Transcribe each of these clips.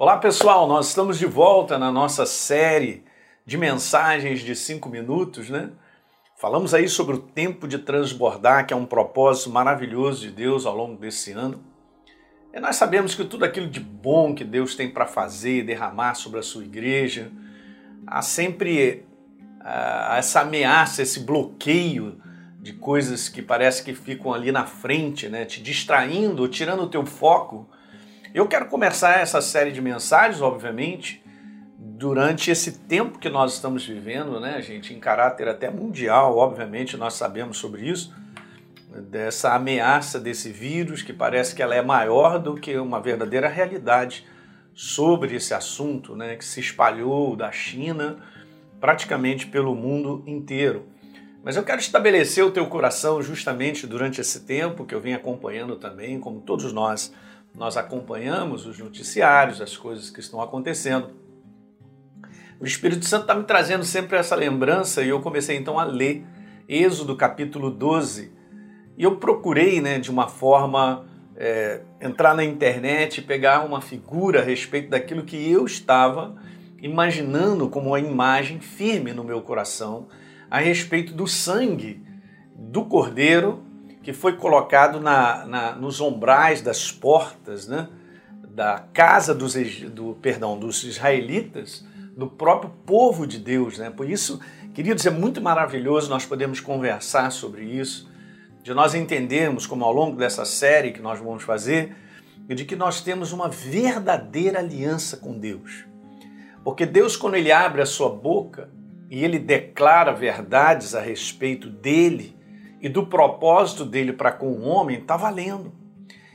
Olá pessoal, nós estamos de volta na nossa série de mensagens de cinco minutos, né? Falamos aí sobre o tempo de transbordar, que é um propósito maravilhoso de Deus ao longo desse ano. E nós sabemos que tudo aquilo de bom que Deus tem para fazer, derramar sobre a sua igreja, há sempre uh, essa ameaça, esse bloqueio de coisas que parece que ficam ali na frente, né, te distraindo, tirando o teu foco. Eu quero começar essa série de mensagens, obviamente, durante esse tempo que nós estamos vivendo, né, gente, em caráter até mundial, obviamente, nós sabemos sobre isso, dessa ameaça desse vírus que parece que ela é maior do que uma verdadeira realidade sobre esse assunto, né, que se espalhou da China praticamente pelo mundo inteiro. Mas eu quero estabelecer o teu coração justamente durante esse tempo que eu venho acompanhando também, como todos nós, nós acompanhamos os noticiários, as coisas que estão acontecendo. O Espírito Santo está me trazendo sempre essa lembrança e eu comecei então a ler Êxodo capítulo 12. E eu procurei, né, de uma forma, é, entrar na internet pegar uma figura a respeito daquilo que eu estava imaginando como uma imagem firme no meu coração a respeito do sangue do cordeiro que foi colocado na, na, nos ombrais das portas né, da casa dos, do, perdão, dos israelitas, do próprio povo de Deus. Né? Por isso, queridos, é muito maravilhoso nós podemos conversar sobre isso, de nós entendermos, como ao longo dessa série que nós vamos fazer, de que nós temos uma verdadeira aliança com Deus. Porque Deus, quando Ele abre a sua boca, e ele declara verdades a respeito dele e do propósito dele para com o homem, está valendo.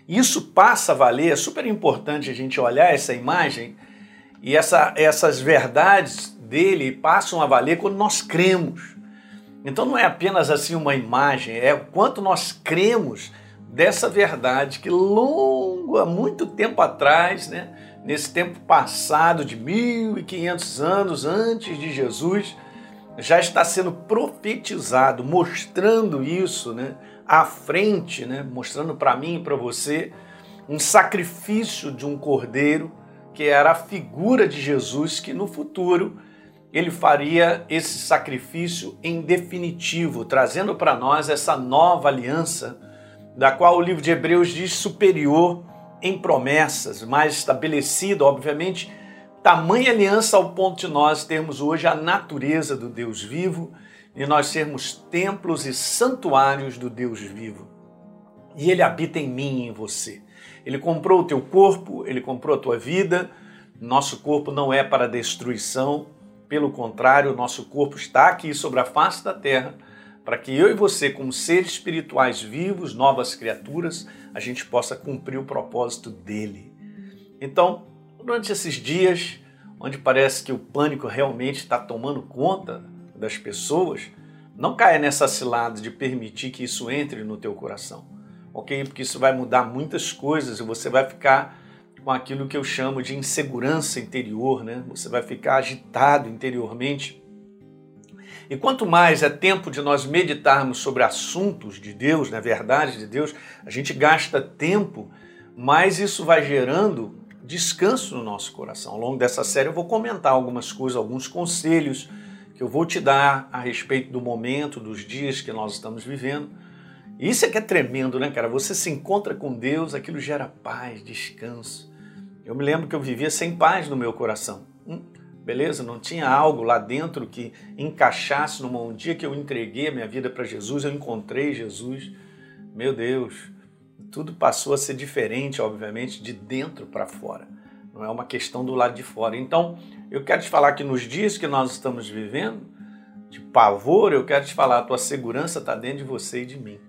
Isso passa a valer, é super importante a gente olhar essa imagem e essa, essas verdades dele passam a valer quando nós cremos. Então não é apenas assim uma imagem, é o quanto nós cremos dessa verdade que longo, há muito tempo atrás, né, nesse tempo passado de 1500 anos antes de Jesus, já está sendo profetizado, mostrando isso, né, à frente, né, mostrando para mim e para você um sacrifício de um cordeiro que era a figura de Jesus que no futuro ele faria esse sacrifício em definitivo, trazendo para nós essa nova aliança, da qual o livro de Hebreus diz superior em promessas, mais estabelecida, obviamente, tamanha aliança ao ponto de nós termos hoje a natureza do Deus vivo e nós sermos templos e santuários do Deus vivo. E ele habita em mim e em você. Ele comprou o teu corpo, ele comprou a tua vida. Nosso corpo não é para destruição, pelo contrário, nosso corpo está aqui sobre a face da terra para que eu e você, como seres espirituais vivos, novas criaturas, a gente possa cumprir o propósito dele. Então, durante esses dias, onde parece que o pânico realmente está tomando conta das pessoas, não caia nessa cilada de permitir que isso entre no teu coração, ok? Porque isso vai mudar muitas coisas e você vai ficar com aquilo que eu chamo de insegurança interior, né? Você vai ficar agitado interiormente. E quanto mais é tempo de nós meditarmos sobre assuntos de Deus, na né, verdade de Deus, a gente gasta tempo, mais isso vai gerando descanso no nosso coração. Ao longo dessa série eu vou comentar algumas coisas, alguns conselhos que eu vou te dar a respeito do momento, dos dias que nós estamos vivendo. Isso é que é tremendo, né, cara? Você se encontra com Deus, aquilo gera paz, descanso. Eu me lembro que eu vivia sem paz no meu coração. Hum, beleza? Não tinha algo lá dentro que encaixasse numa um dia que eu entreguei a minha vida para Jesus, eu encontrei Jesus. Meu Deus, tudo passou a ser diferente, obviamente, de dentro para fora. Não é uma questão do lado de fora. Então, eu quero te falar que nos dias que nós estamos vivendo, de pavor, eu quero te falar, a tua segurança está dentro de você e de mim.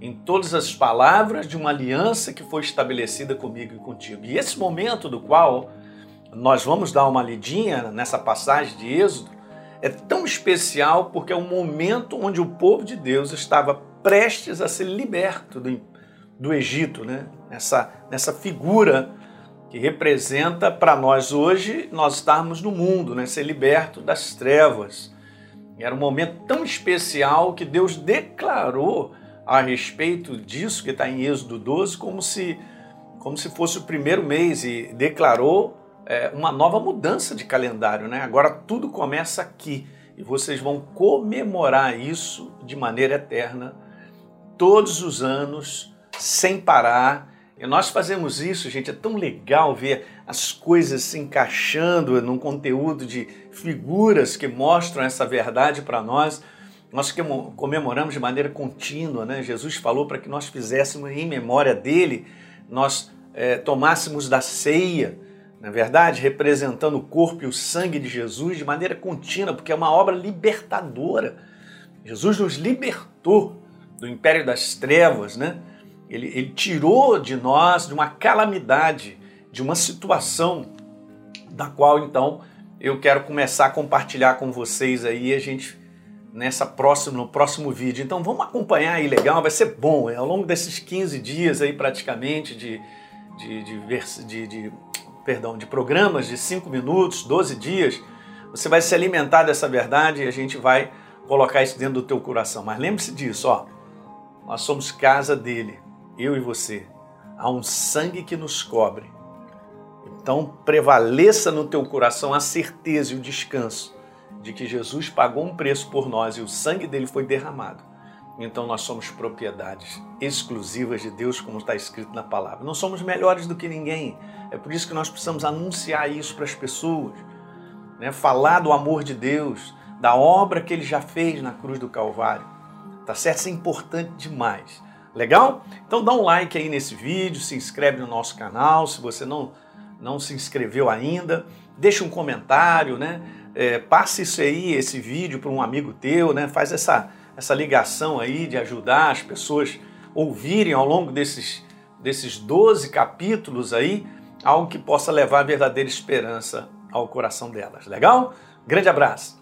Em todas as palavras de uma aliança que foi estabelecida comigo e contigo. E esse momento do qual nós vamos dar uma lidinha nessa passagem de Êxodo é tão especial porque é um momento onde o povo de Deus estava prestes a ser liberto do do Egito, né? nessa, nessa figura que representa para nós hoje nós estarmos no mundo, né? ser liberto das trevas. E era um momento tão especial que Deus declarou a respeito disso, que está em Êxodo 12, como se, como se fosse o primeiro mês, e declarou é, uma nova mudança de calendário, né? Agora tudo começa aqui e vocês vão comemorar isso de maneira eterna todos os anos, sem parar. E nós fazemos isso, gente, é tão legal ver as coisas se encaixando num conteúdo de figuras que mostram essa verdade para nós. Nós comemoramos de maneira contínua, né? Jesus falou para que nós fizéssemos em memória dele, nós é, tomássemos da ceia na verdade, representando o corpo e o sangue de Jesus de maneira contínua, porque é uma obra libertadora. Jesus nos libertou do império das trevas, né? Ele, ele tirou de nós de uma calamidade, de uma situação da qual então eu quero começar a compartilhar com vocês aí a gente nessa próxima no próximo vídeo. Então vamos acompanhar aí legal, vai ser bom. Ao longo desses 15 dias aí praticamente de de, de, de, de perdão, de programas de 5 minutos, 12 dias, você vai se alimentar dessa verdade e a gente vai colocar isso dentro do teu coração. Mas lembre-se disso, ó. Nós somos casa dele, eu e você. Há um sangue que nos cobre. Então prevaleça no teu coração a certeza e o descanso de que Jesus pagou um preço por nós e o sangue dele foi derramado então nós somos propriedades exclusivas de Deus, como está escrito na palavra. Não somos melhores do que ninguém. É por isso que nós precisamos anunciar isso para as pessoas, né? falar do amor de Deus, da obra que ele já fez na cruz do Calvário. Tá certo? Isso é importante demais. Legal? Então dá um like aí nesse vídeo, se inscreve no nosso canal, se você não, não se inscreveu ainda, deixa um comentário, né? É, passe isso aí, esse vídeo para um amigo teu, né? Faz essa essa ligação aí de ajudar as pessoas ouvirem ao longo desses, desses 12 capítulos aí algo que possa levar verdadeira esperança ao coração delas. Legal? Grande abraço!